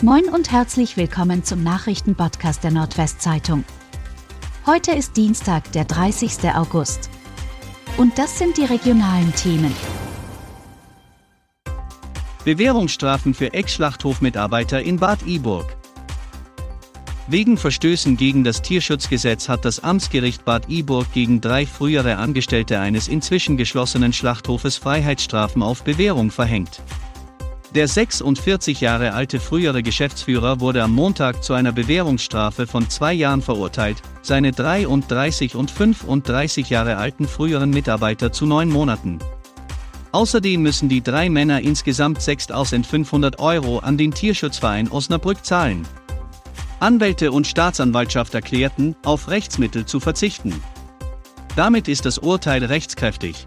Moin und herzlich willkommen zum Nachrichtenpodcast der Nordwestzeitung. Heute ist Dienstag, der 30. August. Und das sind die regionalen Themen. Bewährungsstrafen für Ex-Schlachthofmitarbeiter in Bad Iburg. Wegen Verstößen gegen das Tierschutzgesetz hat das Amtsgericht Bad Iburg gegen drei frühere Angestellte eines inzwischen geschlossenen Schlachthofes Freiheitsstrafen auf Bewährung verhängt. Der 46 Jahre alte frühere Geschäftsführer wurde am Montag zu einer Bewährungsstrafe von zwei Jahren verurteilt, seine 33 und 35 Jahre alten früheren Mitarbeiter zu neun Monaten. Außerdem müssen die drei Männer insgesamt 6.500 Euro an den Tierschutzverein Osnabrück zahlen. Anwälte und Staatsanwaltschaft erklärten, auf Rechtsmittel zu verzichten. Damit ist das Urteil rechtskräftig.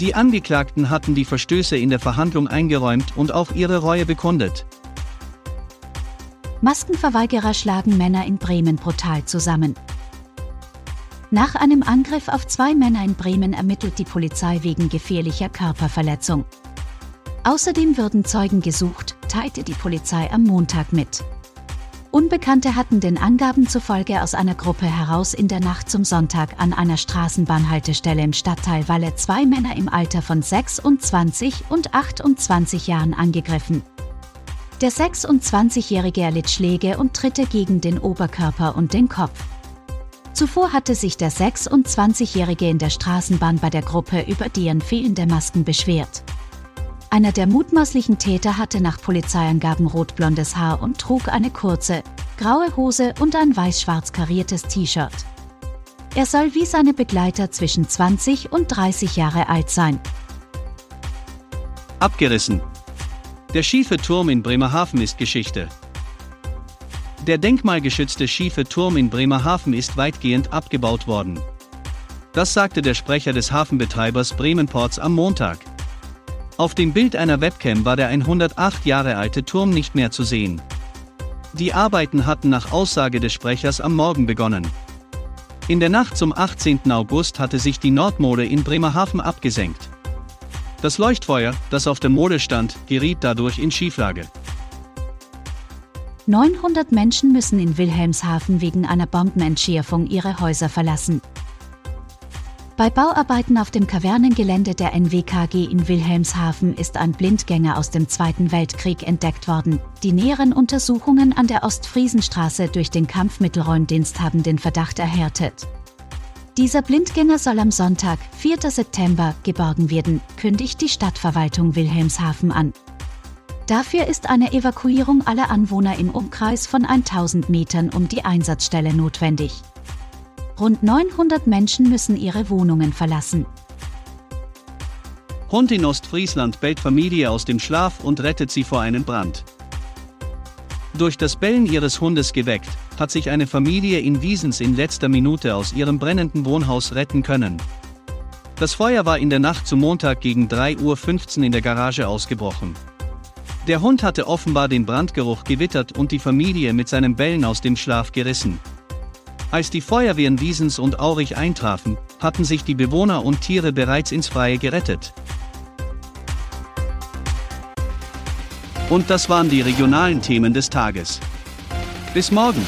Die Angeklagten hatten die Verstöße in der Verhandlung eingeräumt und auch ihre Reue bekundet. Maskenverweigerer schlagen Männer in Bremen brutal zusammen. Nach einem Angriff auf zwei Männer in Bremen ermittelt die Polizei wegen gefährlicher Körperverletzung. Außerdem würden Zeugen gesucht, teilte die Polizei am Montag mit. Unbekannte hatten den Angaben zufolge aus einer Gruppe heraus in der Nacht zum Sonntag an einer Straßenbahnhaltestelle im Stadtteil Walle zwei Männer im Alter von 26 und 28 Jahren angegriffen. Der 26-Jährige erlitt Schläge und Tritte gegen den Oberkörper und den Kopf. Zuvor hatte sich der 26-Jährige in der Straßenbahn bei der Gruppe über deren fehlende Masken beschwert. Einer der mutmaßlichen Täter hatte nach Polizeiangaben rotblondes Haar und trug eine kurze, graue Hose und ein weiß-schwarz kariertes T-Shirt. Er soll wie seine Begleiter zwischen 20 und 30 Jahre alt sein. Abgerissen. Der schiefe Turm in Bremerhaven ist Geschichte. Der denkmalgeschützte schiefe Turm in Bremerhaven ist weitgehend abgebaut worden. Das sagte der Sprecher des Hafenbetreibers Bremenports am Montag. Auf dem Bild einer Webcam war der 108 Jahre alte Turm nicht mehr zu sehen. Die Arbeiten hatten nach Aussage des Sprechers am Morgen begonnen. In der Nacht zum 18. August hatte sich die Nordmode in Bremerhaven abgesenkt. Das Leuchtfeuer, das auf der Mode stand, geriet dadurch in Schieflage. 900 Menschen müssen in Wilhelmshaven wegen einer Bombenentschärfung ihre Häuser verlassen. Bei Bauarbeiten auf dem Kavernengelände der NWKG in Wilhelmshaven ist ein Blindgänger aus dem Zweiten Weltkrieg entdeckt worden. Die näheren Untersuchungen an der Ostfriesenstraße durch den Kampfmittelräumdienst haben den Verdacht erhärtet. Dieser Blindgänger soll am Sonntag, 4. September, geborgen werden, kündigt die Stadtverwaltung Wilhelmshaven an. Dafür ist eine Evakuierung aller Anwohner im Umkreis von 1000 Metern um die Einsatzstelle notwendig. Rund 900 Menschen müssen ihre Wohnungen verlassen. Hund in Ostfriesland bellt Familie aus dem Schlaf und rettet sie vor einem Brand. Durch das Bellen ihres Hundes geweckt, hat sich eine Familie in Wiesens in letzter Minute aus ihrem brennenden Wohnhaus retten können. Das Feuer war in der Nacht zum Montag gegen 3.15 Uhr in der Garage ausgebrochen. Der Hund hatte offenbar den Brandgeruch gewittert und die Familie mit seinem Bellen aus dem Schlaf gerissen. Als die Feuerwehren Wiesens und Aurich eintrafen, hatten sich die Bewohner und Tiere bereits ins Freie gerettet. Und das waren die regionalen Themen des Tages. Bis morgen!